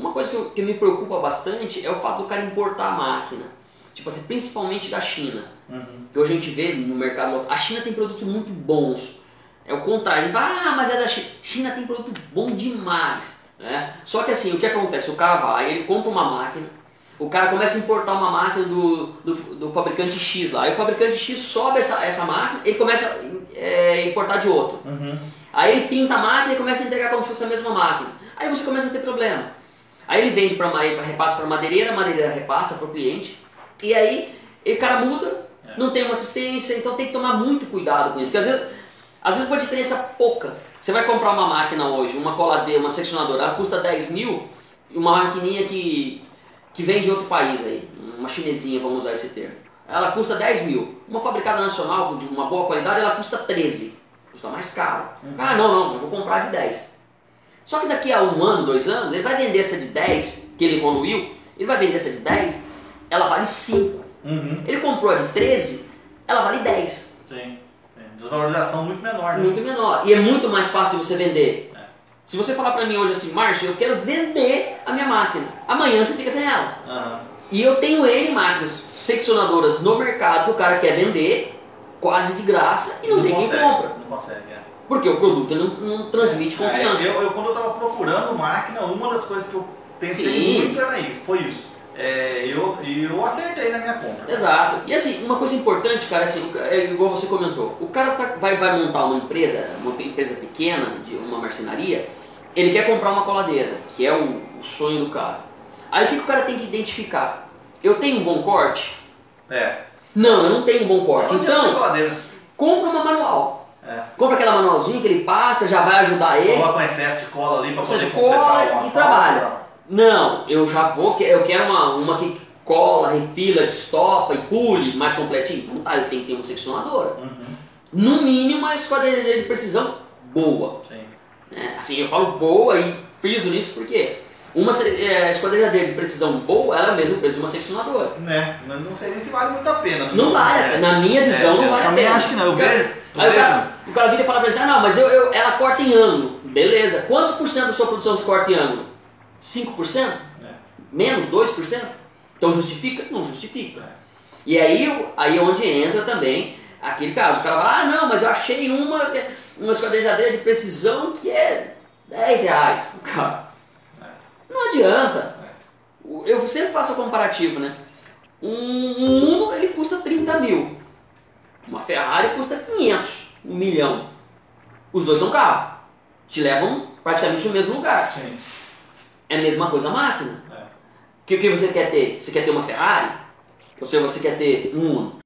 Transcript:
Uma coisa que, eu, que me preocupa bastante é o fato do cara importar a máquina. Tipo assim, principalmente da China. Uhum. Que hoje a gente vê no mercado. A China tem produtos muito bons. É o contrário. A gente fala, ah, mas é da China. China tem produto bom demais. Né? Só que assim, o que acontece? O cara vai, ele compra uma máquina, o cara começa a importar uma máquina do, do, do fabricante X lá. Aí o fabricante X sobe essa, essa máquina, ele começa a é, importar de outro. Uhum. Aí ele pinta a máquina e começa a entregar como se fosse a mesma máquina. Aí você começa a ter problema. Aí ele vende para repassa para madeireira, a madeireira repassa para o cliente. E aí o cara muda, não tem uma assistência, então tem que tomar muito cuidado com isso. Porque às vezes, às vezes uma diferença pouca. Você vai comprar uma máquina hoje, uma coladeira, uma seccionadora, ela custa 10 mil, e uma maquininha que, que vem de outro país aí, uma chinesinha, vamos usar esse termo. Ela custa 10 mil. Uma fabricada nacional de uma boa qualidade, ela custa 13. Custa mais caro. Ah, não, não, eu vou comprar de 10. Só que daqui a um ano, dois anos, ele vai vender essa de 10, que ele evoluiu, ele vai vender essa de 10, ela vale 5. Uhum. Ele comprou a de 13, ela vale 10. Sim. Desvalorização muito menor, né? Muito menor. E é muito mais fácil de você vender. É. Se você falar pra mim hoje assim, Márcio, eu quero vender a minha máquina. Amanhã você fica sem ela. Aham. E eu tenho N máquinas seccionadoras no mercado que o cara quer vender quase de graça e não, tem consegue, quem compra. Não consegue, é. Porque o produto não, não transmite confiança. É, eu, eu, quando eu estava procurando máquina, uma das coisas que eu pensei Sim. muito era isso, foi isso. É, eu, eu acertei na minha compra. Exato. E assim, uma coisa importante, cara, assim, é igual você comentou. O cara tá- vai, vai montar uma empresa, uma empresa pequena, de uma marcenaria, ele quer comprar uma coladeira, que é o, o sonho do cara. Aí o que, que o cara tem que identificar? Eu tenho um bom corte? É. Não, eu não tenho um bom corte. Então, compra uma manual. É. Compra aquela manualzinha que ele passa, já vai ajudar ele. Coloca um excesso de cola ali para poder de cola e trabalha. tá? Não, eu já vou, eu quero uma, uma que cola, refila, destopa e pule mais completinho. Então tá, eu tenho que ter uma seccionadora. Uhum. No mínimo, uma esquadrilha de precisão boa. Sim. né? Assim, eu falo boa e friso nisso porque uma é, esquadrilhadeira de precisão boa, ela é o mesmo preço de uma seccionadora. Né? Não- Não sei nem se vale muito a pena. né? Não vale, É. na minha visão É, não eu vale a pena. acho que não, eu cara- vejo- eu Aí o vejo. cara, o cara vira e fala pra ele assim, ah não, mas eu, eu- ela corta em ângulo. Beleza, quantos por cento da sua produção se corta em ângulo? 5%? É. Menos 2%? Então justifica? Não justifica. É. E aí, aí é onde entra também aquele caso. O cara fala, ah não, mas eu achei uma, uma esquadrilhadeira de precisão que é 10 reais. Cara. Não adianta. É. Eu sempre faço o comparativo, né? Um, um Uno ele custa 30 mil. Uma Ferrari custa 500, um milhão. Os dois são carro. Te levam praticamente no mesmo lugar. Sim. É a mesma coisa a máquina. É. O que, que você quer ter? Você quer ter uma Ferrari? Ou seja, você quer ter um Uno?